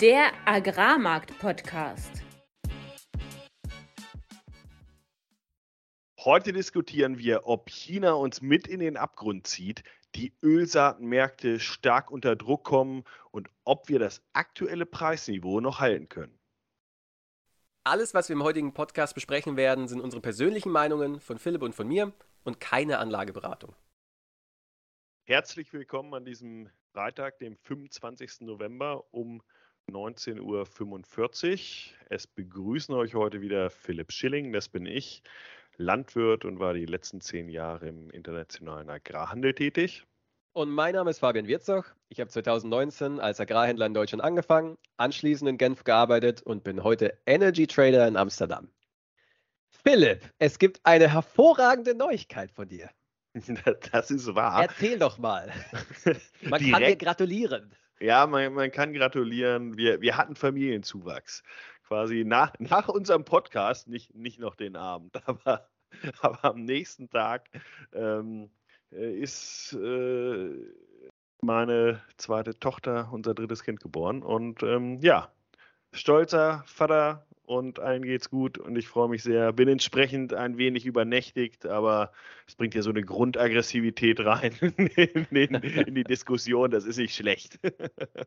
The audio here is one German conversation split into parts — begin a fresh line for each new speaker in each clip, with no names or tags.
Der Agrarmarkt-Podcast.
Heute diskutieren wir, ob China uns mit in den Abgrund zieht, die Ölsaatenmärkte stark unter Druck kommen und ob wir das aktuelle Preisniveau noch halten können.
Alles, was wir im heutigen Podcast besprechen werden, sind unsere persönlichen Meinungen von Philipp und von mir und keine Anlageberatung.
Herzlich willkommen an diesem Freitag, dem 25. November um 19.45 Uhr. Es begrüßen euch heute wieder Philipp Schilling, das bin ich, Landwirt und war die letzten zehn Jahre im internationalen Agrarhandel tätig.
Und mein Name ist Fabian Wirzog. Ich habe 2019 als Agrarhändler in Deutschland angefangen, anschließend in Genf gearbeitet und bin heute Energy Trader in Amsterdam. Philipp, es gibt eine hervorragende Neuigkeit von dir.
Das ist wahr.
Erzähl doch mal. Man Direkt. kann dir gratulieren.
Ja, man, man kann gratulieren. Wir, wir hatten Familienzuwachs. Quasi nach, nach unserem Podcast, nicht, nicht noch den Abend, aber, aber am nächsten Tag ähm, äh, ist äh, meine zweite Tochter, unser drittes Kind geboren. Und ähm, ja, stolzer Vater, und allen geht's gut und ich freue mich sehr. Bin entsprechend ein wenig übernächtigt, aber es bringt ja so eine Grundaggressivität rein in, in, in die Diskussion. Das ist nicht schlecht.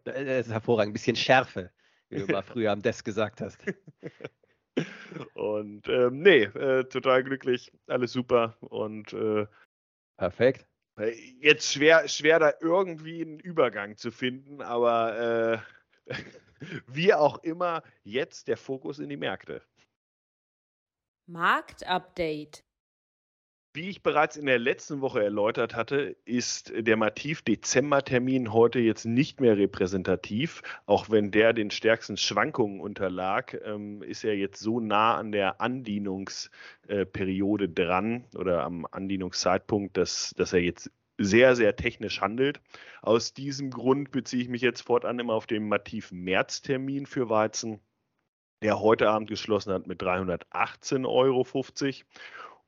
Das ist hervorragend. Ein bisschen Schärfe, wie du mal früher am Desk gesagt hast.
Und ähm, nee, äh, total glücklich, alles super und äh,
perfekt.
Jetzt schwer, schwer da irgendwie einen Übergang zu finden, aber äh, wie auch immer, jetzt der Fokus in die Märkte.
Marktupdate.
Wie ich bereits in der letzten Woche erläutert hatte, ist der Mativ-Dezember-Termin heute jetzt nicht mehr repräsentativ. Auch wenn der den stärksten Schwankungen unterlag, ähm, ist er jetzt so nah an der Andienungsperiode dran oder am Andienungszeitpunkt, dass, dass er jetzt sehr, sehr technisch handelt. Aus diesem Grund beziehe ich mich jetzt fortan immer auf den Mativ-März-Termin für Weizen, der heute Abend geschlossen hat mit 318,50 Euro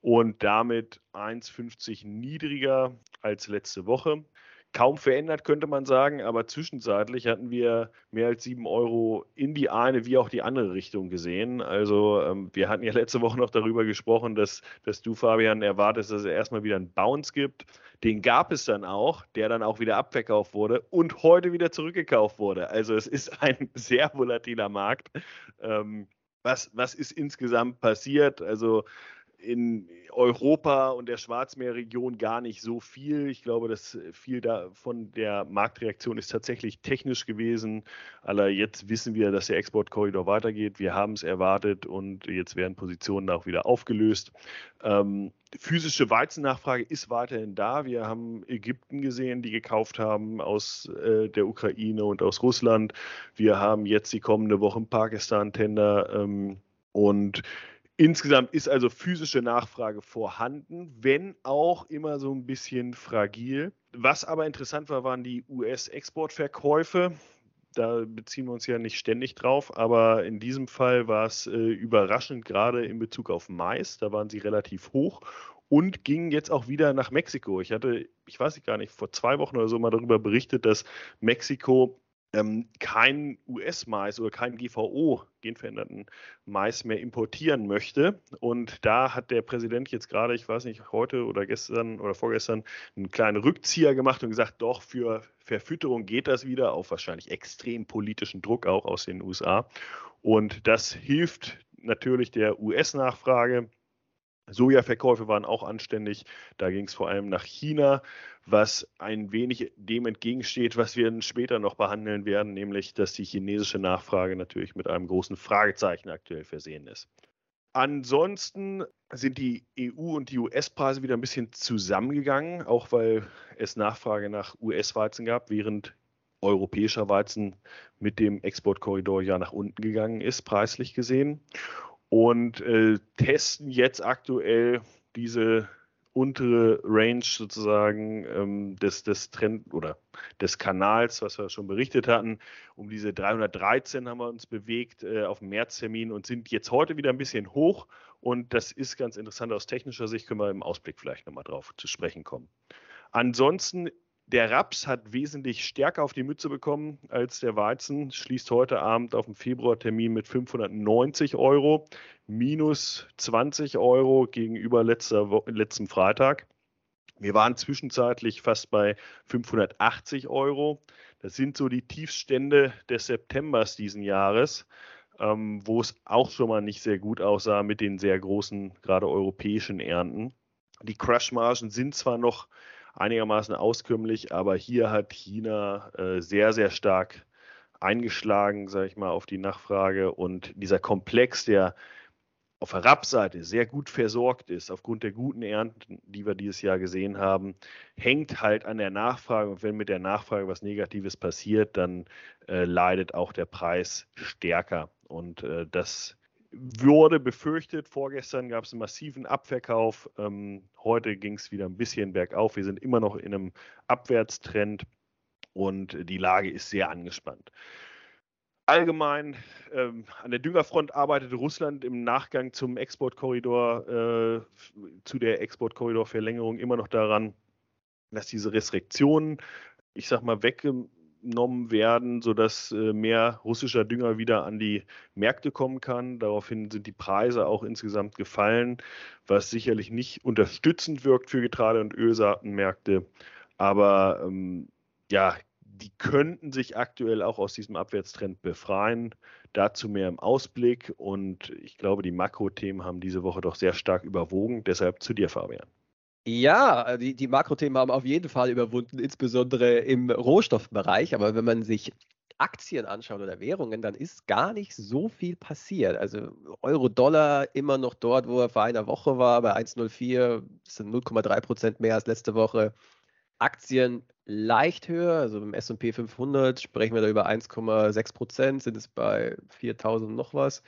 und damit 1,50 niedriger als letzte Woche kaum verändert, könnte man sagen, aber zwischenzeitlich hatten wir mehr als sieben Euro in die eine wie auch die andere Richtung gesehen. Also ähm, wir hatten ja letzte Woche noch darüber gesprochen, dass, dass du, Fabian, erwartest, dass es erstmal wieder einen Bounce gibt. Den gab es dann auch, der dann auch wieder abverkauft wurde und heute wieder zurückgekauft wurde. Also es ist ein sehr volatiler Markt. Ähm, was, was ist insgesamt passiert? Also in Europa und der Schwarzmeerregion gar nicht so viel. Ich glaube, dass viel da von der Marktreaktion ist tatsächlich technisch gewesen. Aber jetzt wissen wir, dass der Exportkorridor weitergeht. Wir haben es erwartet und jetzt werden Positionen auch wieder aufgelöst. Ähm, physische Weizennachfrage ist weiterhin da. Wir haben Ägypten gesehen, die gekauft haben aus äh, der Ukraine und aus Russland. Wir haben jetzt die kommende Woche Pakistan-Tender ähm, und Insgesamt ist also physische Nachfrage vorhanden, wenn auch immer so ein bisschen fragil. Was aber interessant war, waren die US-Exportverkäufe. Da beziehen wir uns ja nicht ständig drauf, aber in diesem Fall war es äh, überraschend, gerade in Bezug auf Mais. Da waren sie relativ hoch und gingen jetzt auch wieder nach Mexiko. Ich hatte, ich weiß gar nicht, vor zwei Wochen oder so mal darüber berichtet, dass Mexiko ähm, kein US-Mais oder kein GVO, genveränderten Mais mehr importieren möchte. Und da hat der Präsident jetzt gerade, ich weiß nicht, heute oder gestern oder vorgestern einen kleinen Rückzieher gemacht und gesagt, doch, für Verfütterung geht das wieder, auf wahrscheinlich extrem politischen Druck auch aus den USA. Und das hilft natürlich der US-Nachfrage. Sojaverkäufe waren auch anständig. Da ging es vor allem nach China, was ein wenig dem entgegensteht, was wir später noch behandeln werden, nämlich dass die chinesische Nachfrage natürlich mit einem großen Fragezeichen aktuell versehen ist. Ansonsten sind die EU- und die US-Preise wieder ein bisschen zusammengegangen, auch weil es Nachfrage nach US-Weizen gab, während europäischer Weizen mit dem Exportkorridor ja nach unten gegangen ist, preislich gesehen und äh, testen jetzt aktuell diese untere Range sozusagen ähm, des, des Trend oder des Kanals, was wir schon berichtet hatten. Um diese 313 haben wir uns bewegt äh, auf dem Märztermin und sind jetzt heute wieder ein bisschen hoch. Und das ist ganz interessant aus technischer Sicht, können wir im Ausblick vielleicht nochmal drauf zu sprechen kommen. Ansonsten Der Raps hat wesentlich stärker auf die Mütze bekommen als der Weizen, schließt heute Abend auf dem Februartermin mit 590 Euro, minus 20 Euro gegenüber letzter, letzten Freitag. Wir waren zwischenzeitlich fast bei 580 Euro. Das sind so die Tiefstände des Septembers diesen Jahres, ähm, wo es auch schon mal nicht sehr gut aussah mit den sehr großen, gerade europäischen Ernten. Die Crushmargen sind zwar noch einigermaßen auskömmlich, aber hier hat China äh, sehr, sehr stark eingeschlagen, sage ich mal, auf die Nachfrage. Und dieser Komplex, der auf der Rapseite sehr gut versorgt ist, aufgrund der guten Ernten, die wir dieses Jahr gesehen haben, hängt halt an der Nachfrage. Und wenn mit der Nachfrage was Negatives passiert, dann äh, leidet auch der Preis stärker. Und äh, das wurde befürchtet. Vorgestern gab es einen massiven Abverkauf. Ähm, heute ging es wieder ein bisschen bergauf. Wir sind immer noch in einem Abwärtstrend und die Lage ist sehr angespannt. Allgemein ähm, an der Düngerfront arbeitet Russland im Nachgang zum Exportkorridor, äh, zu der Exportkorridorverlängerung immer noch daran, dass diese Restriktionen, ich sag mal, weg, genommen werden, sodass äh, mehr russischer Dünger wieder an die Märkte kommen kann. Daraufhin sind die Preise auch insgesamt gefallen, was sicherlich nicht unterstützend wirkt für Getreide- und Ölsaatenmärkte. Aber ähm, ja, die könnten sich aktuell auch aus diesem Abwärtstrend befreien. Dazu mehr im Ausblick. Und ich glaube, die Makrothemen haben diese Woche doch sehr stark überwogen. Deshalb zu dir, Fabian.
Ja, die, die Makrothemen haben auf jeden Fall überwunden, insbesondere im Rohstoffbereich. Aber wenn man sich Aktien anschaut oder Währungen, dann ist gar nicht so viel passiert. Also Euro-Dollar immer noch dort, wo er vor einer Woche war, bei 1,04, das sind 0,3 Prozent mehr als letzte Woche. Aktien leicht höher, also im S&P 500 sprechen wir da über 1,6 Prozent, sind es bei 4.000 noch was.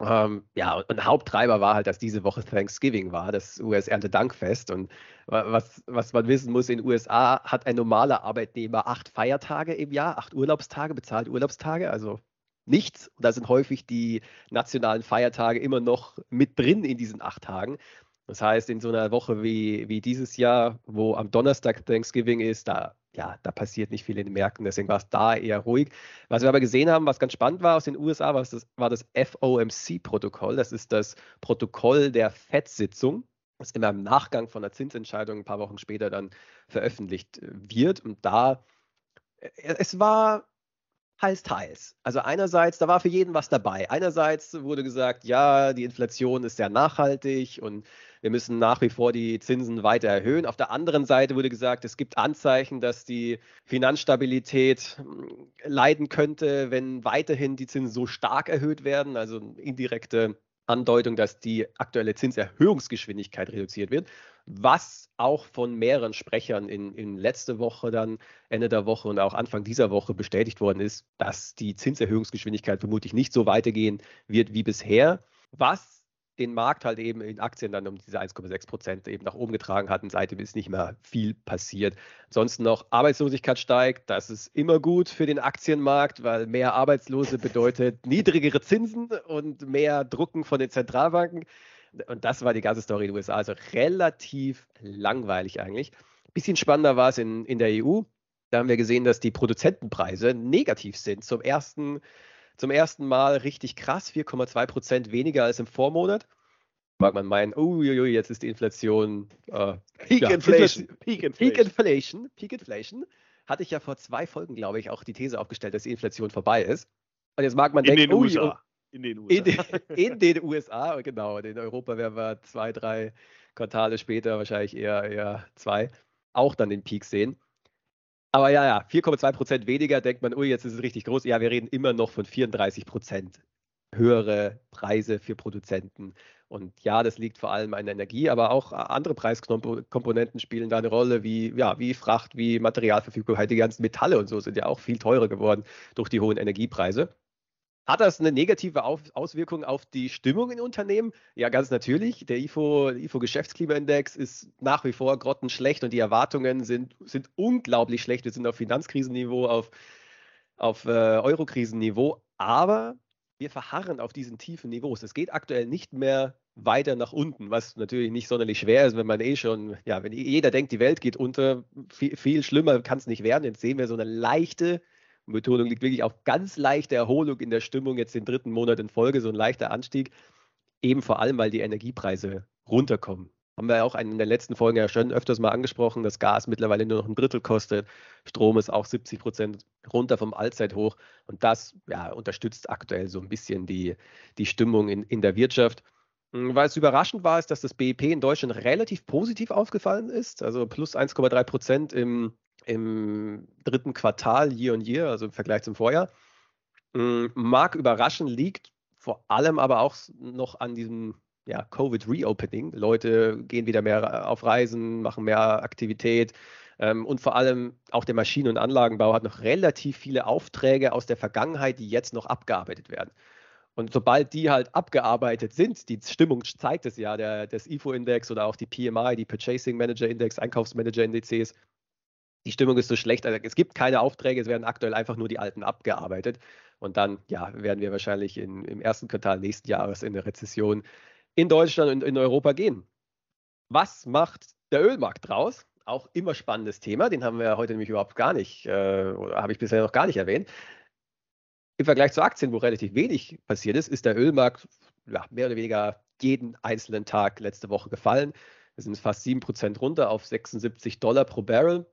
Ähm, ja, und Haupttreiber war halt, dass diese Woche Thanksgiving war, das US-Erntedankfest. Und was, was man wissen muss, in den USA hat ein normaler Arbeitnehmer acht Feiertage im Jahr, acht Urlaubstage, bezahlte Urlaubstage, also nichts. Und da sind häufig die nationalen Feiertage immer noch mit drin in diesen acht Tagen. Das heißt, in so einer Woche wie, wie dieses Jahr, wo am Donnerstag Thanksgiving ist, da ja, da passiert nicht viel in den Märkten, deswegen war es da eher ruhig. Was wir aber gesehen haben, was ganz spannend war aus den USA, war das, war das FOMC-Protokoll. Das ist das Protokoll der FED-Sitzung, das immer im Nachgang von der Zinsentscheidung ein paar Wochen später dann veröffentlicht äh, wird. Und da, äh, es war heiß, heiß. Also einerseits, da war für jeden was dabei. Einerseits wurde gesagt, ja, die Inflation ist sehr nachhaltig und wir müssen nach wie vor die Zinsen weiter erhöhen. Auf der anderen Seite wurde gesagt, es gibt Anzeichen, dass die Finanzstabilität hm, leiden könnte, wenn weiterhin die Zinsen so stark erhöht werden. Also indirekte Andeutung, dass die aktuelle Zinserhöhungsgeschwindigkeit reduziert wird, was auch von mehreren Sprechern in, in letzte Woche dann, Ende der Woche und auch Anfang dieser Woche bestätigt worden ist, dass die Zinserhöhungsgeschwindigkeit vermutlich nicht so weitergehen wird wie bisher, was den Markt halt eben in Aktien dann um diese 1,6 Prozent eben nach oben getragen hat und seitdem ist nicht mehr viel passiert. Ansonsten noch Arbeitslosigkeit steigt, das ist immer gut für den Aktienmarkt, weil mehr Arbeitslose bedeutet niedrigere Zinsen und mehr Drucken von den Zentralbanken. Und das war die ganze Story in den USA, also relativ langweilig eigentlich. Bisschen spannender war es in, in der EU. Da haben wir gesehen, dass die Produzentenpreise negativ sind. Zum ersten zum ersten Mal richtig krass, 4,2 Prozent weniger als im Vormonat. Mag man meinen, oh, jetzt ist die Inflation.
Äh, Peak, ja, Inflation.
Peak, Inflation. Peak Inflation. Peak Inflation. Hatte ich ja vor zwei Folgen, glaube ich, auch die These aufgestellt, dass die Inflation vorbei ist. Und jetzt mag man
in
denken,
den USA.
In den USA. In den, in den USA, genau. In Europa werden wir zwei, drei Quartale später, wahrscheinlich eher, eher zwei, auch dann den Peak sehen. Aber ja, ja, 4,2 Prozent weniger, denkt man, ui, jetzt ist es richtig groß. Ja, wir reden immer noch von 34 Prozent höhere Preise für Produzenten. Und ja, das liegt vor allem an der Energie, aber auch andere Preiskomponenten spielen da eine Rolle, wie, ja, wie Fracht, wie Materialverfügbarkeit. Die ganzen Metalle und so sind ja auch viel teurer geworden durch die hohen Energiepreise. Hat das eine negative Auswirkung auf die Stimmung in Unternehmen? Ja, ganz natürlich. Der IFO, IFO Geschäftsklimaindex ist nach wie vor grottenschlecht und die Erwartungen sind, sind unglaublich schlecht. Wir sind auf Finanzkrisenniveau, auf, auf äh, Eurokrisenniveau, aber wir verharren auf diesen tiefen Niveaus. Es geht aktuell nicht mehr weiter nach unten, was natürlich nicht sonderlich schwer ist, wenn man eh schon, ja, wenn jeder denkt, die Welt geht unter, viel, viel schlimmer kann es nicht werden. Jetzt sehen wir so eine leichte, Betonung liegt wirklich auf ganz leichte Erholung in der Stimmung, jetzt den dritten Monat in Folge, so ein leichter Anstieg, eben vor allem, weil die Energiepreise runterkommen. Haben wir auch in den letzten Folgen ja schon öfters mal angesprochen, dass Gas mittlerweile nur noch ein Drittel kostet. Strom ist auch 70 Prozent runter vom Allzeithoch. Und das ja, unterstützt aktuell so ein bisschen die, die Stimmung in, in der Wirtschaft. Hm, es überraschend war, ist, dass das BIP in Deutschland relativ positiv aufgefallen ist. Also plus 1,3 Prozent im, im dritten Quartal year on year, also im Vergleich zum Vorjahr. Hm, mag überraschen, liegt vor allem aber auch noch an diesem ja, Covid-Reopening. Leute gehen wieder mehr auf Reisen, machen mehr Aktivität. Ähm, und vor allem auch der Maschinen- und Anlagenbau hat noch relativ viele Aufträge aus der Vergangenheit, die jetzt noch abgearbeitet werden. Und sobald die halt abgearbeitet sind, die Stimmung zeigt es ja, der, das IFO-Index oder auch die PMI, die Purchasing Manager Index, Einkaufsmanager-Indizes, die Stimmung ist so schlecht. Also es gibt keine Aufträge, es werden aktuell einfach nur die alten abgearbeitet. Und dann ja, werden wir wahrscheinlich in, im ersten Quartal nächsten Jahres in eine Rezession in Deutschland und in Europa gehen. Was macht der Ölmarkt draus? Auch immer spannendes Thema, den haben wir heute nämlich überhaupt gar nicht, äh, oder habe ich bisher noch gar nicht erwähnt. Im Vergleich zu Aktien, wo relativ wenig passiert ist, ist der Ölmarkt ja, mehr oder weniger jeden einzelnen Tag letzte Woche gefallen. Wir sind fast 7% runter auf 76 Dollar pro Barrel.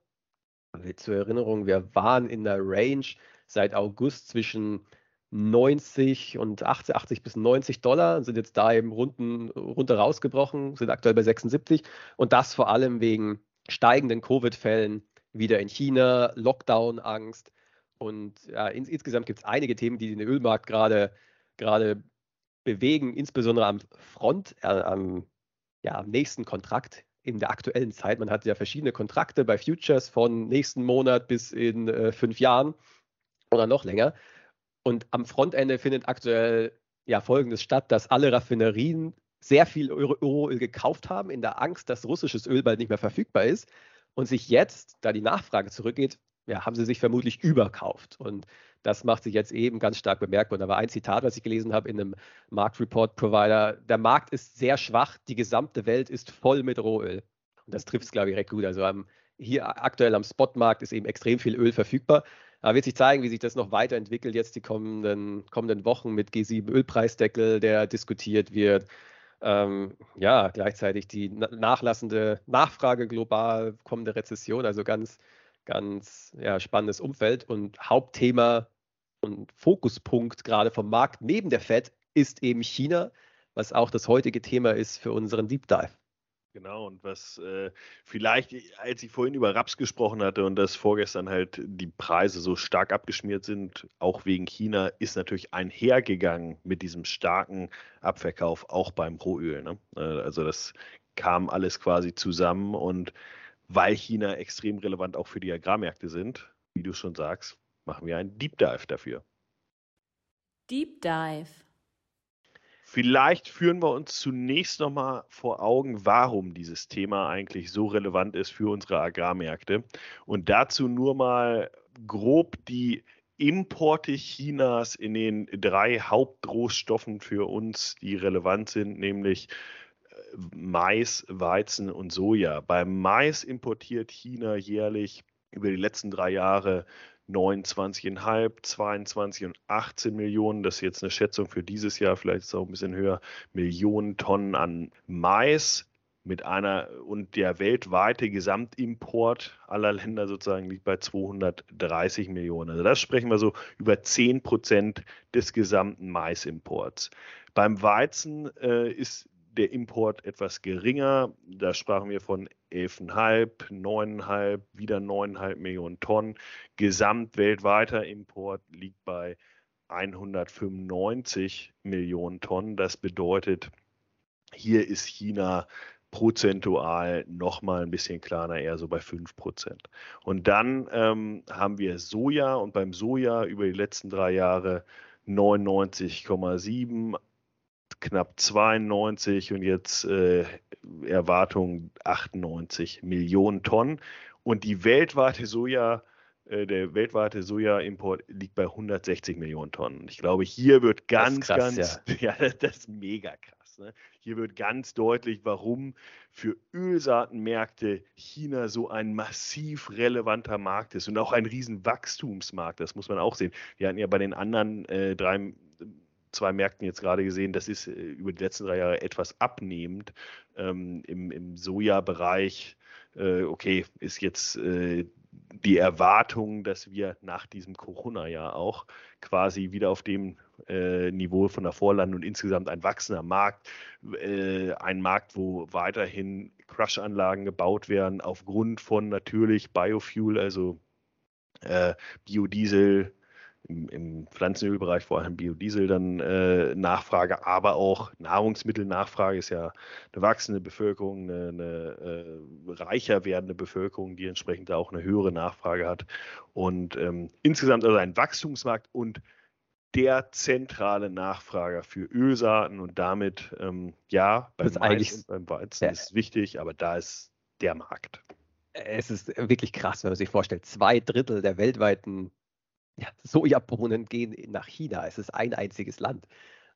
Zur Erinnerung, wir waren in der Range seit August zwischen 90 und 80, 80 bis 90 Dollar, sind jetzt da eben runden, runter rausgebrochen, sind aktuell bei 76 und das vor allem wegen steigenden Covid-Fällen wieder in China, Lockdown-Angst und ja, ins, insgesamt gibt es einige Themen, die den Ölmarkt gerade gerade bewegen, insbesondere am Front, äh, am, ja, am nächsten Kontrakt in der aktuellen Zeit. Man hat ja verschiedene Kontrakte bei Futures von nächsten Monat bis in äh, fünf Jahren oder noch länger. Und am Frontende findet aktuell ja folgendes statt, dass alle Raffinerien sehr viel Rohöl gekauft haben, in der Angst, dass russisches Öl bald nicht mehr verfügbar ist. Und sich jetzt, da die Nachfrage zurückgeht, ja, haben sie sich vermutlich überkauft. Und das macht sich jetzt eben ganz stark bemerkbar. Und da war ein Zitat, was ich gelesen habe in einem Marktreport-Provider. Der Markt ist sehr schwach, die gesamte Welt ist voll mit Rohöl. Und das trifft es, glaube ich, recht gut. Also am, hier aktuell am Spotmarkt ist eben extrem viel Öl verfügbar. Da wird sich zeigen, wie sich das noch weiterentwickelt jetzt die kommenden, kommenden Wochen mit G7 Ölpreisdeckel, der diskutiert wird. Ähm, ja, gleichzeitig die nachlassende Nachfrage global, kommende Rezession, also ganz, ganz ja, spannendes Umfeld. Und Hauptthema und Fokuspunkt gerade vom Markt neben der Fed ist eben China, was auch das heutige Thema ist für unseren Deep Dive.
Genau, und was äh, vielleicht, als ich vorhin über Raps gesprochen hatte und dass vorgestern halt die Preise so stark abgeschmiert sind, auch wegen China, ist natürlich einhergegangen mit diesem starken Abverkauf auch beim Rohöl. Ne? Äh, also das kam alles quasi zusammen und weil China extrem relevant auch für die Agrarmärkte sind, wie du schon sagst, machen wir einen Deep Dive dafür.
Deep Dive.
Vielleicht führen wir uns zunächst nochmal vor Augen, warum dieses Thema eigentlich so relevant ist für unsere Agrarmärkte. Und dazu nur mal grob die Importe Chinas in den drei Hauptrohstoffen für uns, die relevant sind, nämlich Mais, Weizen und Soja. Beim Mais importiert China jährlich über die letzten drei Jahre 29,5, 22 und 18 Millionen, das ist jetzt eine Schätzung für dieses Jahr, vielleicht ist es auch ein bisschen höher, Millionen Tonnen an Mais mit einer und der weltweite Gesamtimport aller Länder sozusagen liegt bei 230 Millionen. Also das sprechen wir so über 10 Prozent des gesamten Maisimports. Beim Weizen äh, ist der Import etwas geringer. Da sprachen wir von 11,5, 9,5, wieder 9,5 Millionen Tonnen. Gesamt weltweiter Import liegt bei 195 Millionen Tonnen. Das bedeutet, hier ist China prozentual nochmal ein bisschen kleiner, eher so bei 5 Prozent. Und dann ähm, haben wir Soja und beim Soja über die letzten drei Jahre 99,7, knapp 92 und jetzt äh, Erwartung 98 Millionen Tonnen. Und die weltweite Soja, äh, der weltweite Soja-Import liegt bei 160 Millionen Tonnen. Ich glaube, hier wird ganz,
krass,
ganz, ja. ja. das ist mega krass. Ne? Hier wird ganz deutlich, warum für Ölsaatenmärkte China so ein massiv relevanter Markt ist und auch ein riesen Wachstumsmarkt. Das muss man auch sehen. Wir hatten ja bei den anderen äh, drei zwei Märkten jetzt gerade gesehen, das ist äh, über die letzten drei Jahre etwas abnehmend. Ähm, Im im Soja-Bereich, äh, okay, ist jetzt äh, die Erwartung, dass wir nach diesem Corona-Jahr auch quasi wieder auf dem äh, Niveau von der Vorland und insgesamt ein wachsender Markt, äh, ein Markt, wo weiterhin Crush-Anlagen gebaut werden, aufgrund von natürlich Biofuel, also äh, Biodiesel, im, im Pflanzenölbereich vor allem Biodiesel dann äh, Nachfrage, aber auch Nahrungsmittelnachfrage ist ja eine wachsende Bevölkerung, eine, eine äh, reicher werdende Bevölkerung, die entsprechend auch eine höhere Nachfrage hat. Und ähm, insgesamt also ein Wachstumsmarkt und der zentrale Nachfrager für Ölsaaten und damit ähm, ja beim Mais und beim Weizen ja. ist wichtig, aber da ist der Markt.
Es ist wirklich krass, wenn man sich vorstellt, zwei Drittel der weltweiten ja, Sojabohnen gehen nach China. Es ist ein einziges Land.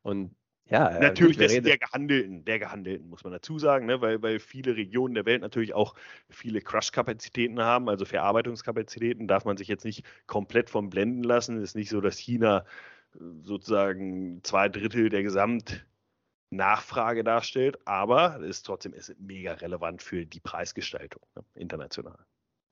Und ja,
äh, natürlich gut, der gehandelten, der gehandelten, muss man dazu sagen, ne? weil, weil viele Regionen der Welt natürlich auch viele Crush-Kapazitäten haben, also Verarbeitungskapazitäten, darf man sich jetzt nicht komplett vom blenden lassen. Es ist nicht so, dass China äh, sozusagen zwei Drittel der Gesamtnachfrage darstellt, aber es ist trotzdem ist mega relevant für die Preisgestaltung ne? international.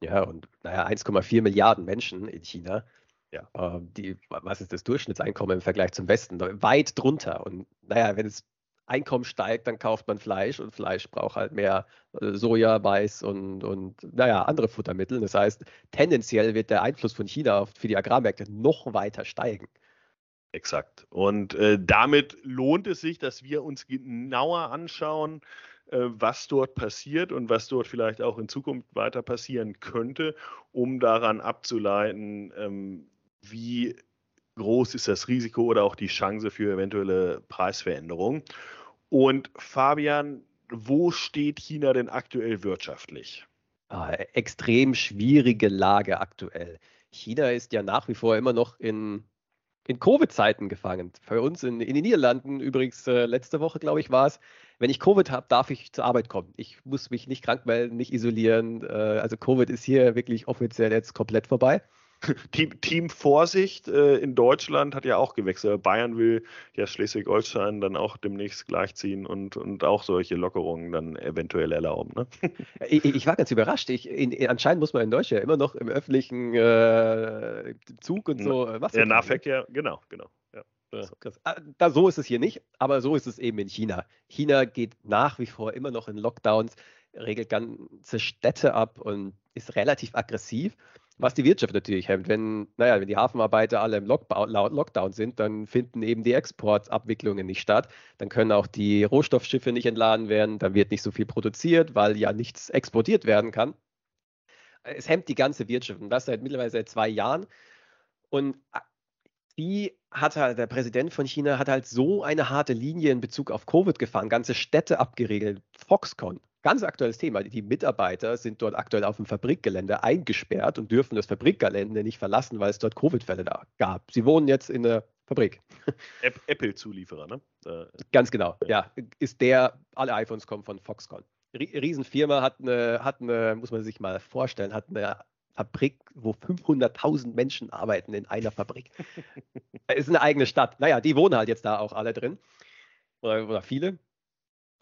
Ja, und naja, 1,4 Milliarden Menschen in China. Ja. Äh, die, was ist das Durchschnittseinkommen im Vergleich zum Westen? Weit drunter. Und naja, wenn das Einkommen steigt, dann kauft man Fleisch und Fleisch braucht halt mehr äh, Soja, Mais und, und naja, andere Futtermittel. Das heißt, tendenziell wird der Einfluss von China auf, für die Agrarmärkte noch weiter steigen.
Exakt. Und äh, damit lohnt es sich, dass wir uns genauer anschauen, äh, was dort passiert und was dort vielleicht auch in Zukunft weiter passieren könnte, um daran abzuleiten, ähm, wie groß ist das Risiko oder auch die Chance für eventuelle Preisveränderungen. Und Fabian, wo steht China denn aktuell wirtschaftlich?
Ah, extrem schwierige Lage aktuell. China ist ja nach wie vor immer noch in, in Covid-Zeiten gefangen. Für uns in, in den Niederlanden, übrigens äh, letzte Woche, glaube ich, war es, wenn ich Covid habe, darf ich zur Arbeit kommen. Ich muss mich nicht krank melden, nicht isolieren. Äh, also Covid ist hier wirklich offiziell jetzt komplett vorbei.
Team, Team Vorsicht äh, in Deutschland hat ja auch gewechselt. Bayern will ja Schleswig-Holstein dann auch demnächst gleichziehen und, und auch solche Lockerungen dann eventuell erlauben. Ne?
Ich, ich, war ganz überrascht. Ich, in, anscheinend muss man in Deutschland immer noch im öffentlichen äh, Zug und so
äh, was. Der ne? Nahverkehr, genau, genau. Ja.
Ah, da, so ist es hier nicht, aber so ist es eben in China. China geht nach wie vor immer noch in Lockdowns, regelt ganze Städte ab und ist relativ aggressiv was die Wirtschaft natürlich hemmt. Wenn, naja, wenn die Hafenarbeiter alle im Lockdown sind, dann finden eben die Exportabwicklungen nicht statt. Dann können auch die Rohstoffschiffe nicht entladen werden, dann wird nicht so viel produziert, weil ja nichts exportiert werden kann. Es hemmt die ganze Wirtschaft und das seit mittlerweile seit zwei Jahren. Und die hat halt, der Präsident von China hat halt so eine harte Linie in Bezug auf Covid gefahren, ganze Städte abgeregelt, Foxconn, Ganz aktuelles Thema. Die Mitarbeiter sind dort aktuell auf dem Fabrikgelände eingesperrt und dürfen das Fabrikgelände nicht verlassen, weil es dort Covid-Fälle gab. Sie wohnen jetzt in der Fabrik.
Apple-Zulieferer, ne?
Äh, Ganz genau, ja. Ist der, alle iPhones kommen von Foxconn. Riesenfirma hat eine, hat eine, muss man sich mal vorstellen, hat eine Fabrik, wo 500.000 Menschen arbeiten in einer Fabrik. ist eine eigene Stadt. Naja, die wohnen halt jetzt da auch alle drin. Oder, oder viele.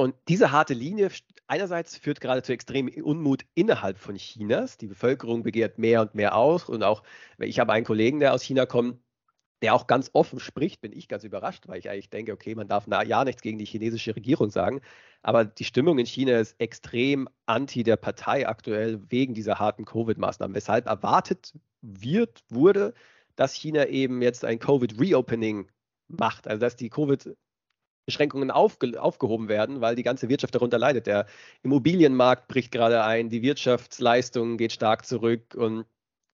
Und diese harte Linie einerseits führt gerade zu extremem Unmut innerhalb von Chinas. Die Bevölkerung begehrt mehr und mehr aus. Und auch, ich habe einen Kollegen, der aus China kommt, der auch ganz offen spricht, bin ich ganz überrascht, weil ich eigentlich denke, okay, man darf na, ja nichts gegen die chinesische Regierung sagen. Aber die Stimmung in China ist extrem anti der Partei aktuell wegen dieser harten Covid-Maßnahmen, weshalb erwartet wird, wurde, dass China eben jetzt ein Covid-Reopening macht, also dass die Covid Beschränkungen aufge aufgehoben werden, weil die ganze Wirtschaft darunter leidet. Der Immobilienmarkt bricht gerade ein, die Wirtschaftsleistung geht stark zurück und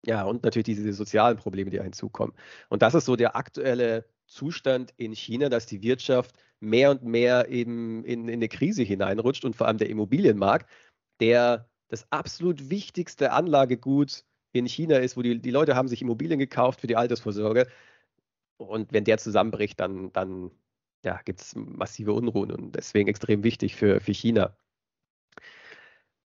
ja, und natürlich diese sozialen Probleme, die hinzukommen. Und das ist so der aktuelle Zustand in China, dass die Wirtschaft mehr und mehr eben in, in eine Krise hineinrutscht und vor allem der Immobilienmarkt, der das absolut wichtigste Anlagegut in China ist, wo die, die Leute haben sich Immobilien gekauft für die Altersvorsorge. Und wenn der zusammenbricht, dann, dann ja, gibt es massive Unruhen und deswegen extrem wichtig für, für China.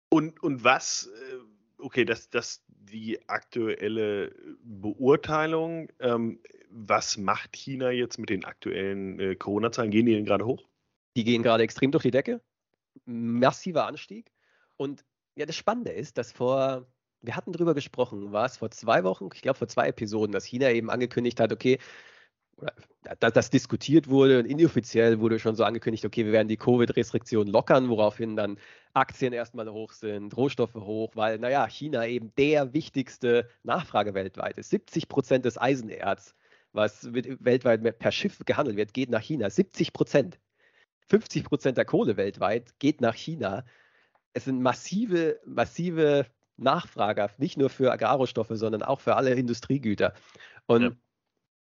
Und, und was, äh, okay, das, das die aktuelle Beurteilung. Ähm, was macht China jetzt mit den aktuellen äh, Corona-Zahlen? Gehen die denn gerade hoch?
Die gehen gerade extrem durch die Decke. Massiver Anstieg. Und ja, das Spannende ist, dass vor, wir hatten drüber gesprochen, war es vor zwei Wochen, ich glaube vor zwei Episoden, dass China eben angekündigt hat, okay, dass das diskutiert wurde und inoffiziell wurde schon so angekündigt, okay, wir werden die Covid-Restriktionen lockern, woraufhin dann Aktien erstmal hoch sind, Rohstoffe hoch, weil, naja, China eben der wichtigste Nachfrage weltweit ist. 70 Prozent des Eisenerz, was weltweit per Schiff gehandelt wird, geht nach China. 70 Prozent. 50 Prozent der Kohle weltweit geht nach China. Es sind massive, massive Nachfrage, nicht nur für Agrarrohstoffe, sondern auch für alle Industriegüter. Und ja.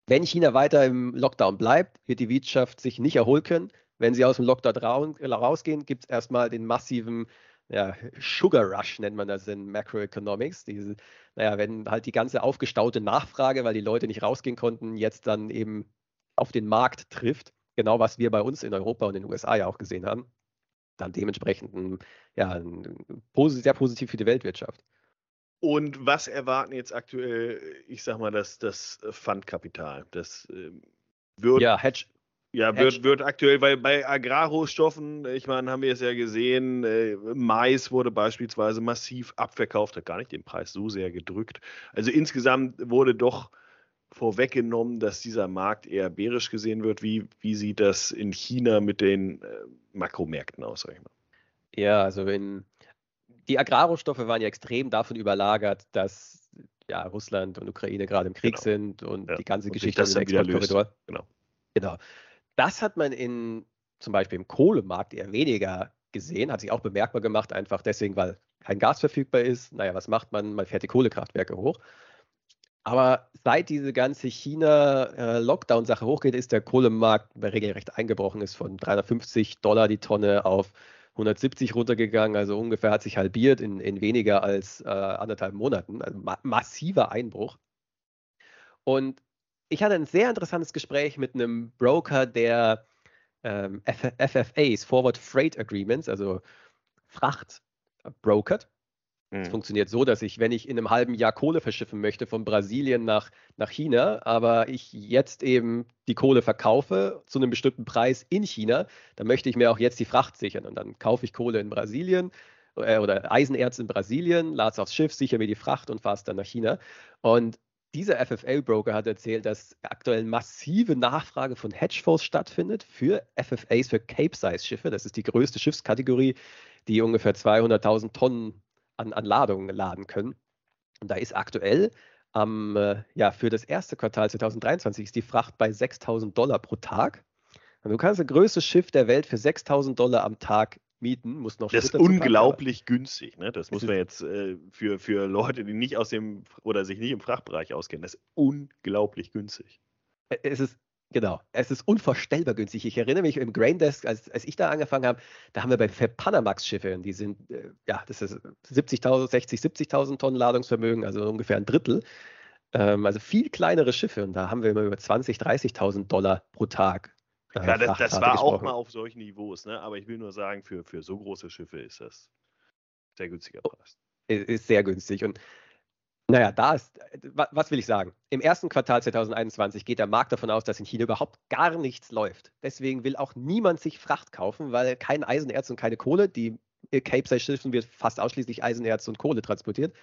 Wenn China weiter im Lockdown bleibt, wird die Wirtschaft sich nicht erholen können. Wenn sie aus dem Lockdown rausgehen, gibt es erstmal den massiven ja, Sugar Rush, nennt man das in Macroeconomics. Diese, naja, wenn halt die ganze aufgestaute Nachfrage, weil die Leute nicht rausgehen konnten, jetzt dann eben auf den Markt trifft, genau was wir bei uns in Europa und in den USA ja auch gesehen haben, dann dementsprechend ein, ja, ein, sehr positiv für die Weltwirtschaft.
Und was erwarten jetzt aktuell, ich sag mal, das, das Fundkapital? Das äh, wird.
Ja, Hedge,
ja, wird, wird aktuell, weil bei Agrarrohstoffen, ich meine, haben wir es ja gesehen, äh, Mais wurde beispielsweise massiv abverkauft, hat gar nicht den Preis so sehr gedrückt. Also insgesamt wurde doch vorweggenommen, dass dieser Markt eher bärisch gesehen wird. Wie, wie sieht das in China mit den äh, Makromärkten aus, sag ich mal?
Ja, also in, die Agrarrohstoffe waren ja extrem davon überlagert, dass ja, Russland und Ukraine gerade im Krieg genau. sind und ja. die ganze und Geschichte
im Exportkorridor.
Genau. genau. Das hat man in zum Beispiel im Kohlemarkt eher weniger gesehen, hat sich auch bemerkbar gemacht, einfach deswegen, weil kein Gas verfügbar ist. Naja, was macht man? Man fährt die Kohlekraftwerke hoch. Aber seit diese ganze China-Lockdown-Sache äh, hochgeht, ist der Kohlemarkt regelrecht eingebrochen, ist von 350 Dollar die Tonne auf 170 runtergegangen, also ungefähr hat sich halbiert in, in weniger als äh, anderthalb Monaten. Also ma massiver Einbruch. Und ich hatte ein sehr interessantes Gespräch mit einem Broker, der ähm, FFAs, Forward Freight Agreements, also Fracht brokert. Es mhm. funktioniert so, dass ich, wenn ich in einem halben Jahr Kohle verschiffen möchte von Brasilien nach, nach China, aber ich jetzt eben die Kohle verkaufe zu einem bestimmten Preis in China, dann möchte ich mir auch jetzt die Fracht sichern. Und dann kaufe ich Kohle in Brasilien äh, oder Eisenerz in Brasilien, lade es aufs Schiff, sichere mir die Fracht und fahre es dann nach China. Und dieser FFA-Broker hat erzählt, dass aktuell massive Nachfrage von Hedgefonds stattfindet für FFAs, für Cape-Size-Schiffe. Das ist die größte Schiffskategorie, die ungefähr 200.000 Tonnen an, an Ladungen laden können. Und da ist aktuell ähm, ja, für das erste Quartal 2023 ist die Fracht bei 6.000 Dollar pro Tag. Und du kannst das größte Schiff der Welt für 6.000 Dollar am Tag mieten, muss noch
Das ist unglaublich packen, günstig, ne? Das muss man jetzt äh, für, für Leute, die nicht aus dem oder sich nicht im Frachtbereich auskennen, das ist unglaublich günstig.
Es ist Genau, es ist unvorstellbar günstig. Ich erinnere mich im Graindesk, als, als ich da angefangen habe, da haben wir bei Panamax-Schiffe, die sind, äh, ja, das ist 70.000, 60, 70.000 Tonnen Ladungsvermögen, also ungefähr ein Drittel. Ähm, also viel kleinere Schiffe und da haben wir immer über 20.000, 30.000 Dollar pro Tag
ja, das, das war gesprochen. auch mal auf solchen Niveaus, ne? aber ich will nur sagen, für, für so große Schiffe ist das sehr günstiger
oh, Preis. Ist sehr günstig. Und naja, da ist, was will ich sagen? Im ersten Quartal 2021 geht der Markt davon aus, dass in China überhaupt gar nichts läuft. Deswegen will auch niemand sich Fracht kaufen, weil kein Eisenerz und keine Kohle, die Cape-Side-Schiffen wird fast ausschließlich Eisenerz und Kohle transportiert,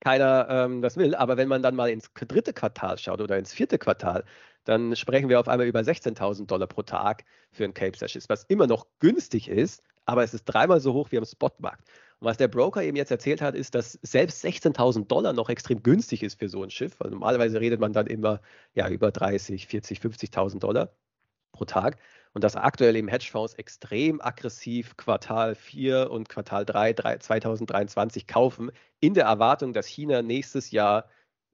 keiner ähm, das will. Aber wenn man dann mal ins dritte Quartal schaut oder ins vierte Quartal, dann sprechen wir auf einmal über 16.000 Dollar pro Tag für ein Cape Session, was immer noch günstig ist, aber es ist dreimal so hoch wie am Spotmarkt. Was der Broker eben jetzt erzählt hat, ist, dass selbst 16.000 Dollar noch extrem günstig ist für so ein Schiff. Weil normalerweise redet man dann immer ja, über 30, 40, 50.000 Dollar pro Tag. Und dass aktuell eben Hedgefonds extrem aggressiv Quartal 4 und Quartal 3, 3 2023 kaufen, in der Erwartung, dass China nächstes Jahr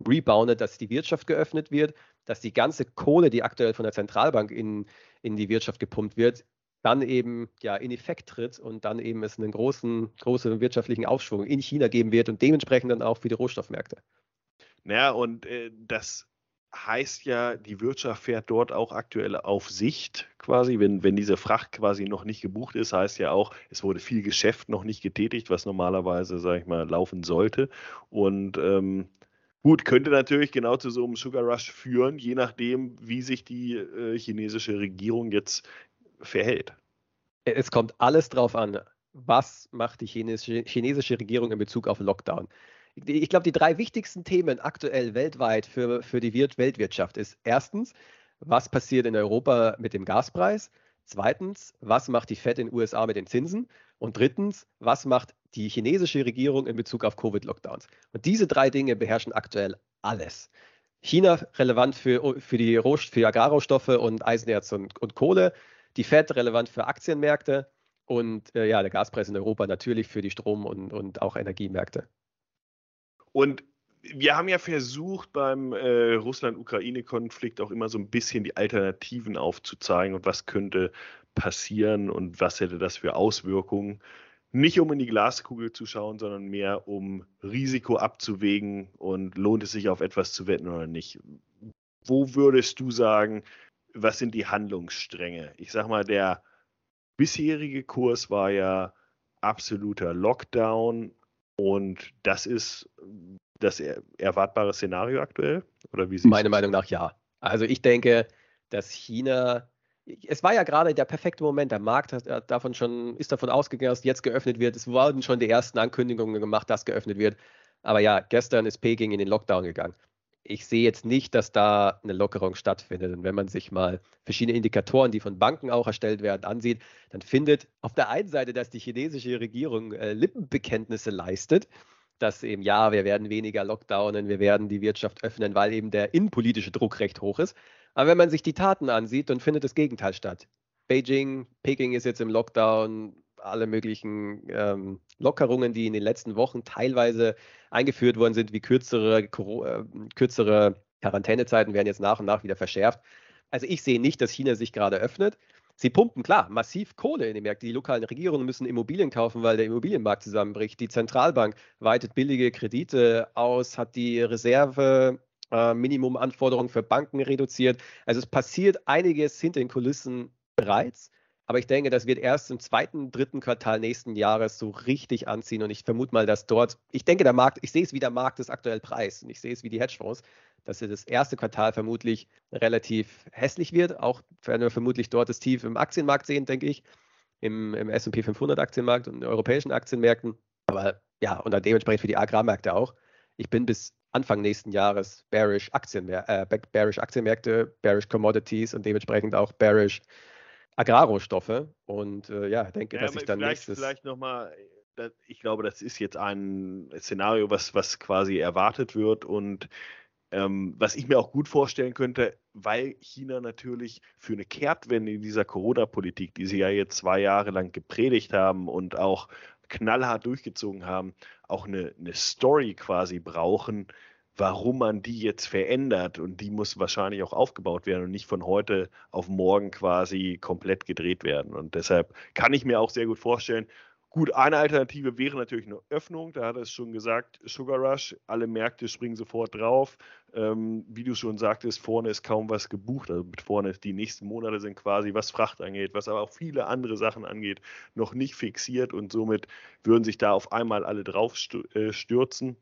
reboundet, dass die Wirtschaft geöffnet wird, dass die ganze Kohle, die aktuell von der Zentralbank in, in die Wirtschaft gepumpt wird, dann eben ja in Effekt tritt und dann eben es einen großen, großen wirtschaftlichen Aufschwung in China geben wird und dementsprechend dann auch für die Rohstoffmärkte.
Naja, und äh, das heißt ja, die Wirtschaft fährt dort auch aktuell auf Sicht quasi. Wenn, wenn diese Fracht quasi noch nicht gebucht ist, heißt ja auch, es wurde viel Geschäft noch nicht getätigt, was normalerweise, sage ich mal, laufen sollte. Und ähm, gut, könnte natürlich genau zu so einem Sugar Rush führen, je nachdem, wie sich die äh, chinesische Regierung jetzt verhält.
Es kommt alles drauf an, was macht die chinesische, chinesische Regierung in Bezug auf Lockdown ich glaube, die drei wichtigsten Themen aktuell weltweit für, für die Weltwirtschaft ist erstens, was passiert in Europa mit dem Gaspreis? Zweitens, was macht die Fed in den USA mit den Zinsen? Und drittens, was macht die chinesische Regierung in Bezug auf Covid-Lockdowns? Und diese drei Dinge beherrschen aktuell alles. China relevant für, für die Rohst für Agrarrohstoffe und Eisenerz und, und, Kohle, die Fed relevant für Aktienmärkte und äh, ja, der Gaspreis in Europa natürlich für die Strom- und, und auch Energiemärkte.
Und wir haben ja versucht, beim äh, Russland-Ukraine-Konflikt auch immer so ein bisschen die Alternativen aufzuzeigen und was könnte passieren und was hätte das für Auswirkungen. Nicht um in die Glaskugel zu schauen, sondern mehr um Risiko abzuwägen und lohnt es sich auf etwas zu wetten oder nicht. Wo würdest du sagen, was sind die Handlungsstränge? Ich sag mal, der bisherige Kurs war ja absoluter Lockdown, und das ist das erwartbare Szenario aktuell?
Oder wie Meiner Meinung nach ja. Also ich denke, dass China, es war ja gerade der perfekte Moment, der Markt hat davon schon, ist davon ausgegangen, dass jetzt geöffnet wird. Es wurden schon die ersten Ankündigungen gemacht, dass geöffnet wird. Aber ja, gestern ist Peking in den Lockdown gegangen ich sehe jetzt nicht, dass da eine Lockerung stattfindet. Und wenn man sich mal verschiedene Indikatoren, die von Banken auch erstellt werden, ansieht, dann findet auf der einen Seite, dass die chinesische Regierung äh, Lippenbekenntnisse leistet, dass eben ja, wir werden weniger Lockdownen, wir werden die Wirtschaft öffnen, weil eben der innenpolitische Druck recht hoch ist. Aber wenn man sich die Taten ansieht, dann findet das Gegenteil statt. Beijing, Peking ist jetzt im Lockdown, alle möglichen ähm, Lockerungen, die in den letzten Wochen teilweise eingeführt worden sind, wie kürzere, äh, kürzere Quarantänezeiten, werden jetzt nach und nach wieder verschärft. Also ich sehe nicht, dass China sich gerade öffnet. Sie pumpen klar massiv Kohle in die Märkte. Die lokalen Regierungen müssen Immobilien kaufen, weil der Immobilienmarkt zusammenbricht. Die Zentralbank weitet billige Kredite aus, hat die Reserve äh, Minimumanforderungen für Banken reduziert. Also es passiert einiges hinter den Kulissen bereits. Aber ich denke, das wird erst im zweiten, dritten Quartal nächsten Jahres so richtig anziehen. Und ich vermute mal, dass dort, ich denke, der Markt, ich sehe es wie der Markt ist aktuell Preis. Und ich sehe es wie die Hedgefonds, dass das erste Quartal vermutlich relativ hässlich wird. Auch werden wir vermutlich dort das Tief im Aktienmarkt sehen, denke ich. Im, im SP 500 Aktienmarkt und in europäischen Aktienmärkten. Aber ja, und dann dementsprechend für die Agrarmärkte auch. Ich bin bis Anfang nächsten Jahres bearish, Aktienmär äh, bearish Aktienmärkte, bearish Commodities und dementsprechend auch bearish Agrarrohstoffe. Und äh, ja, denke, ja, dass ich dann
vielleicht, nächstes... Vielleicht nochmal, ich glaube, das ist jetzt ein Szenario, was, was quasi erwartet wird und ähm, was ich mir auch gut vorstellen könnte, weil China natürlich für eine Kehrtwende in dieser Corona-Politik, die sie ja jetzt zwei Jahre lang gepredigt haben und auch knallhart durchgezogen haben, auch eine, eine Story quasi brauchen, warum man die jetzt verändert. Und die muss wahrscheinlich auch aufgebaut werden und nicht von heute auf morgen quasi komplett gedreht werden. Und deshalb kann ich mir auch sehr gut vorstellen, Gut, eine Alternative wäre natürlich eine Öffnung. Da hat er es schon gesagt, Sugar Rush. Alle Märkte springen sofort drauf. Ähm, wie du schon sagtest, vorne ist kaum was gebucht. Also mit vorne die nächsten Monate sind quasi, was Fracht angeht, was aber auch viele andere Sachen angeht, noch nicht fixiert und somit würden sich da auf einmal alle drauf äh, stürzen.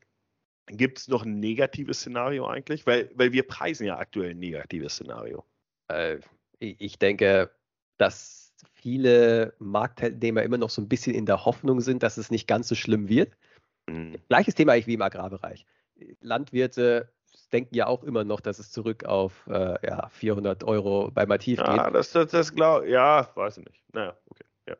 Gibt es noch ein negatives Szenario eigentlich? Weil, weil wir preisen ja aktuell ein negatives Szenario.
Äh, ich denke, dass viele Marktteilnehmer immer noch so ein bisschen in der Hoffnung sind, dass es nicht ganz so schlimm wird. Mhm. Gleiches Thema eigentlich wie im Agrarbereich. Landwirte denken ja auch immer noch, dass es zurück auf äh, ja, 400 Euro bei Mativ
geht. Ja, das, das, das glaube ja, weiß ich nicht. Naja, okay. Ja.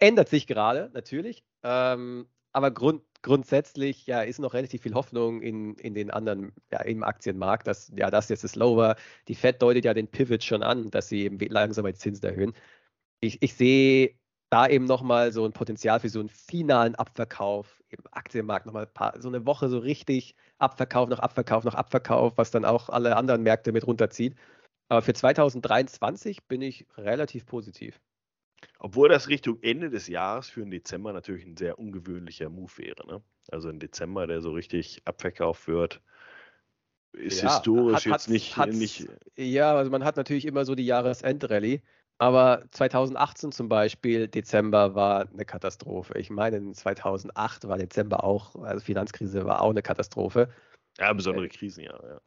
Ändert sich gerade, natürlich. Ähm, aber Grund, grundsätzlich ja, ist noch relativ viel Hoffnung in, in den anderen, ja, im Aktienmarkt, dass ja, das jetzt ist lower. Die Fed deutet ja den Pivot schon an, dass sie eben langsam die Zinsen erhöhen. Ich, ich sehe da eben nochmal so ein Potenzial für so einen finalen Abverkauf im Aktienmarkt, nochmal so eine Woche so richtig Abverkauf noch Abverkauf noch Abverkauf, was dann auch alle anderen Märkte mit runterzieht. Aber für 2023 bin ich relativ positiv.
Obwohl das Richtung Ende des Jahres für den Dezember natürlich ein sehr ungewöhnlicher Move wäre. Ne? Also ein Dezember, der so richtig abverkauft wird. ist ja, historisch hat, jetzt nicht, nicht.
Ja, also man hat natürlich immer so die Jahresendrallye. Aber 2018 zum Beispiel, Dezember war eine Katastrophe. Ich meine, 2008 war Dezember auch, also Finanzkrise war auch eine Katastrophe.
Ja, besondere Krisen, ja. ja.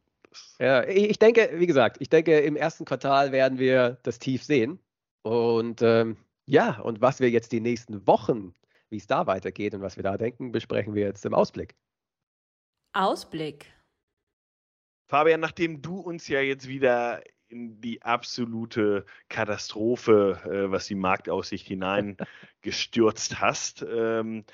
Ja, ich denke, wie gesagt, ich denke, im ersten Quartal werden wir das Tief sehen. Und ähm, ja, und was wir jetzt die nächsten Wochen, wie es da weitergeht und was wir da denken, besprechen wir jetzt im Ausblick.
Ausblick.
Fabian, nachdem du uns ja jetzt wieder in die absolute Katastrophe, äh, was die Marktaussicht hineingestürzt hast, ähm,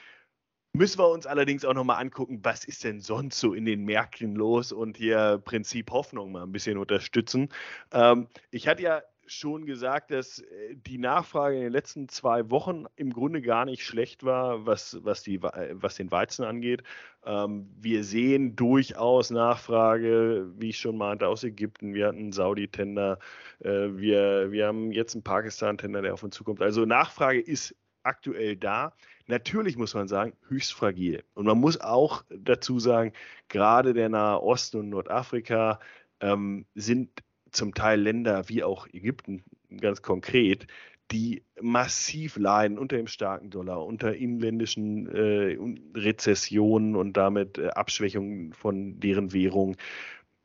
müssen wir uns allerdings auch nochmal angucken, was ist denn sonst so in den Märkten los und hier Prinzip Hoffnung mal ein bisschen unterstützen. Ähm, ich hatte ja schon gesagt, dass äh, die Nachfrage in den letzten zwei Wochen im Grunde gar nicht schlecht war, was, was, die, was den Weizen angeht. Ähm, wir sehen durchaus Nachfrage, wie ich schon meinte, aus Ägypten. Wir hatten einen Saudi-Tender. Äh, wir, wir haben jetzt einen Pakistan-Tender, der auf uns zukommt. Also Nachfrage ist aktuell da. Natürlich muss man sagen, höchst fragil. Und man muss auch dazu sagen, gerade der Nahe Osten und Nordafrika ähm, sind zum Teil Länder wie auch Ägypten ganz konkret, die massiv leiden unter dem starken Dollar, unter inländischen äh, Rezessionen und damit äh, Abschwächungen von deren Währung,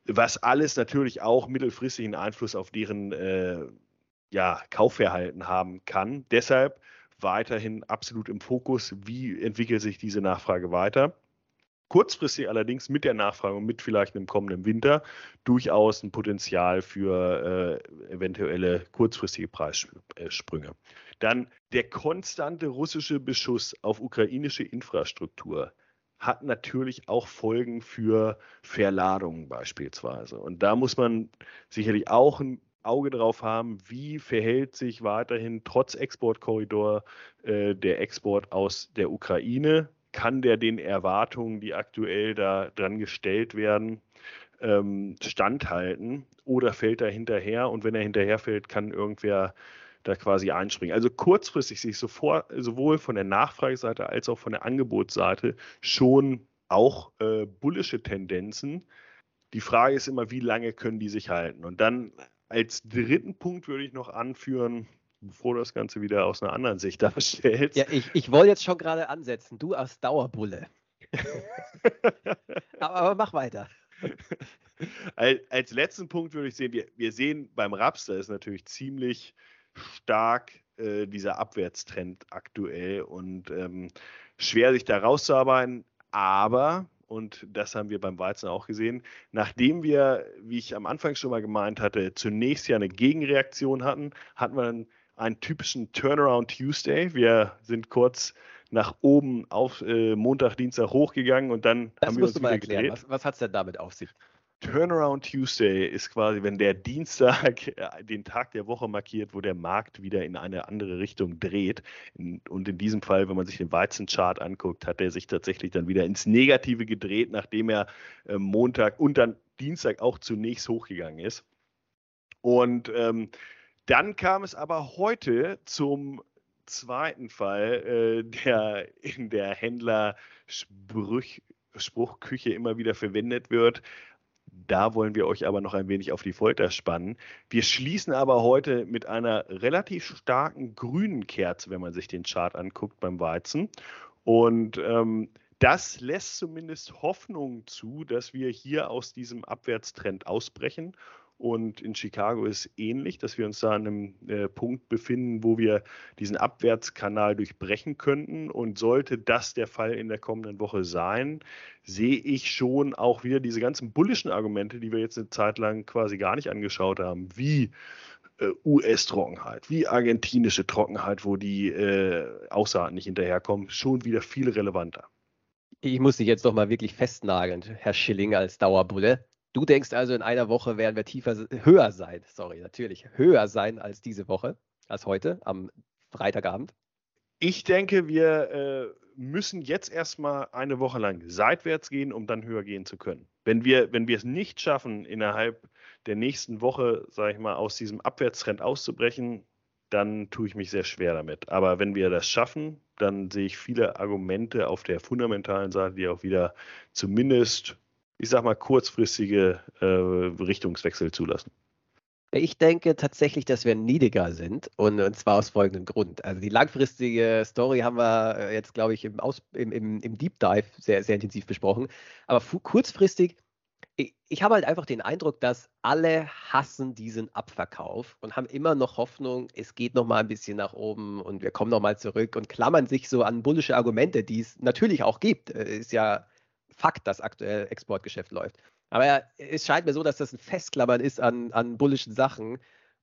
was alles natürlich auch mittelfristig einen Einfluss auf deren äh, ja, Kaufverhalten haben kann. Deshalb weiterhin absolut im Fokus, wie entwickelt sich diese Nachfrage weiter. Kurzfristig allerdings mit der Nachfrage und mit vielleicht einem kommenden Winter durchaus ein Potenzial für äh, eventuelle kurzfristige Preissprünge. Dann der konstante russische Beschuss auf ukrainische Infrastruktur hat natürlich auch Folgen für Verladungen beispielsweise. Und da muss man sicherlich auch ein Auge drauf haben, wie verhält sich weiterhin trotz Exportkorridor äh, der Export aus der Ukraine kann der den Erwartungen, die aktuell da dran gestellt werden, ähm, standhalten oder fällt er hinterher und wenn er hinterherfällt, kann irgendwer da quasi einspringen. Also kurzfristig sich sofort, sowohl von der Nachfrageseite als auch von der Angebotsseite schon auch äh, bullische Tendenzen. Die Frage ist immer, wie lange können die sich halten? Und dann als dritten Punkt würde ich noch anführen, bevor du das Ganze wieder aus einer anderen Sicht darstellst.
Ja, ich, ich wollte jetzt schon gerade ansetzen, du als Dauerbulle. aber, aber, mach weiter.
Als, als, letzten Punkt würde ich sehen, wir, wir sehen beim Raps, da ist natürlich ziemlich stark äh, dieser Abwärtstrend aktuell und ähm, schwer sich da rauszuarbeiten, aber und das haben wir beim Weizen auch gesehen. Nachdem wir, wie ich am Anfang schon mal gemeint hatte, zunächst ja eine Gegenreaktion hatten, hatten wir dann einen typischen Turnaround Tuesday. Wir sind kurz nach oben auf äh, Montag, Dienstag hochgegangen und dann
das haben wir uns du mal erklären. Gedreht. Was, was hat es denn damit auf sich?
Turnaround Tuesday ist quasi, wenn der Dienstag äh, den Tag der Woche markiert, wo der Markt wieder in eine andere Richtung dreht. Und in diesem Fall, wenn man sich den Weizenchart anguckt, hat er sich tatsächlich dann wieder ins Negative gedreht, nachdem er äh, Montag und dann Dienstag auch zunächst hochgegangen ist. Und ähm, dann kam es aber heute zum zweiten Fall, äh, der in der Händlerspruchküche immer wieder verwendet wird. Da wollen wir euch aber noch ein wenig auf die Folter spannen. Wir schließen aber heute mit einer relativ starken grünen Kerze, wenn man sich den Chart anguckt beim Weizen. Und ähm, das lässt zumindest Hoffnung zu, dass wir hier aus diesem Abwärtstrend ausbrechen und in Chicago ist ähnlich, dass wir uns da an einem äh, Punkt befinden, wo wir diesen Abwärtskanal durchbrechen könnten. Und sollte das der Fall in der kommenden Woche sein, sehe ich schon auch wieder diese ganzen bullischen Argumente, die wir jetzt eine Zeit lang quasi gar nicht angeschaut haben, wie äh, US-Trockenheit, wie argentinische Trockenheit, wo die äh, Aussaaten nicht hinterherkommen, schon wieder viel relevanter.
Ich muss dich jetzt doch mal wirklich festnageln, Herr Schilling als Dauerbulle. Du denkst also, in einer Woche werden wir tiefer, höher sein, sorry, natürlich, höher sein als diese Woche, als heute, am Freitagabend?
Ich denke, wir äh, müssen jetzt erstmal eine Woche lang seitwärts gehen, um dann höher gehen zu können. Wenn wir, wenn wir es nicht schaffen, innerhalb der nächsten Woche, sage ich mal, aus diesem Abwärtstrend auszubrechen, dann tue ich mich sehr schwer damit. Aber wenn wir das schaffen, dann sehe ich viele Argumente auf der fundamentalen Seite, die auch wieder zumindest ich sag mal, kurzfristige äh, Richtungswechsel zulassen?
Ich denke tatsächlich, dass wir niedriger sind und, und zwar aus folgendem Grund. Also die langfristige Story haben wir äh, jetzt, glaube ich, im, Aus, im, im, im, Deep Dive sehr, sehr intensiv besprochen. Aber kurzfristig, ich, ich habe halt einfach den Eindruck, dass alle hassen diesen Abverkauf und haben immer noch Hoffnung, es geht noch mal ein bisschen nach oben und wir kommen noch mal zurück und klammern sich so an bullische Argumente, die es natürlich auch gibt. Äh, ist ja Fakt, dass aktuell Exportgeschäft läuft. Aber es scheint mir so, dass das ein Festklammern ist an, an bullischen Sachen.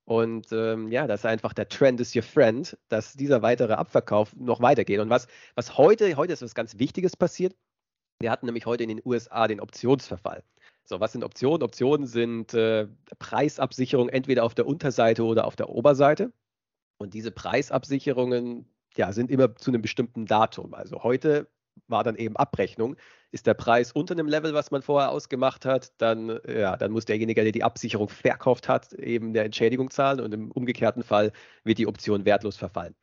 Und ähm, ja, dass einfach der Trend is your friend, dass dieser weitere Abverkauf noch weitergeht. Und was, was heute, heute ist was ganz Wichtiges passiert. Wir hatten nämlich heute in den USA den Optionsverfall. So, was sind Optionen? Optionen sind äh, Preisabsicherung entweder auf der Unterseite oder auf der Oberseite. Und diese Preisabsicherungen ja, sind immer zu einem bestimmten Datum. Also heute war dann eben Abrechnung. Ist der Preis unter dem Level, was man vorher ausgemacht hat, dann, ja, dann muss derjenige, der die Absicherung verkauft hat, eben der Entschädigung zahlen und im umgekehrten Fall wird die Option wertlos verfallen.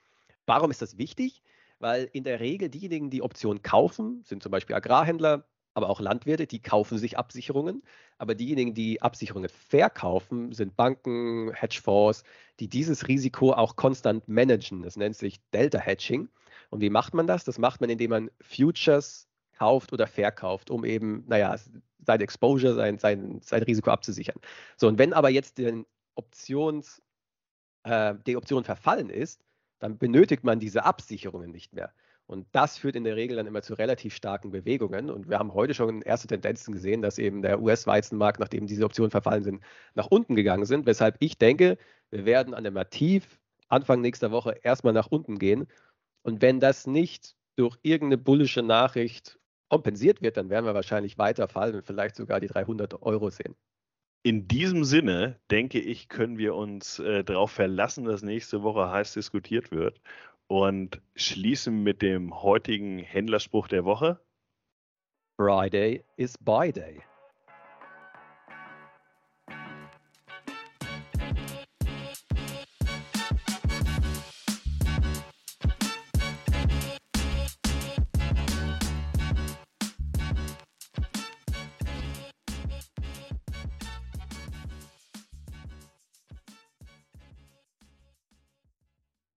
Warum ist das wichtig? Weil in der Regel diejenigen, die Optionen kaufen, sind zum Beispiel Agrarhändler, aber auch Landwirte, die kaufen sich Absicherungen. Aber diejenigen, die Absicherungen verkaufen, sind Banken, Hedgefonds, die dieses Risiko auch konstant managen. Das nennt sich Delta Hedging. Und wie macht man das? Das macht man, indem man Futures kauft oder verkauft, um eben, naja, sein Exposure, sein, sein, sein Risiko abzusichern. So, und wenn aber jetzt den Options, äh, die Option verfallen ist, dann benötigt man diese Absicherungen nicht mehr. Und das führt in der Regel dann immer zu relativ starken Bewegungen. Und wir haben heute schon erste Tendenzen gesehen, dass eben der US-Weizenmarkt, nachdem diese Optionen verfallen sind, nach unten gegangen sind. Weshalb ich denke, wir werden an dem Mativ Anfang nächster Woche erstmal nach unten gehen und wenn das nicht durch irgendeine bullische Nachricht kompensiert wird, dann werden wir wahrscheinlich weiterfallen und vielleicht sogar die 300 Euro sehen.
In diesem Sinne, denke ich, können wir uns äh, darauf verlassen, dass nächste Woche heiß diskutiert wird und schließen mit dem heutigen Händlerspruch der Woche.
Friday is Buy Day.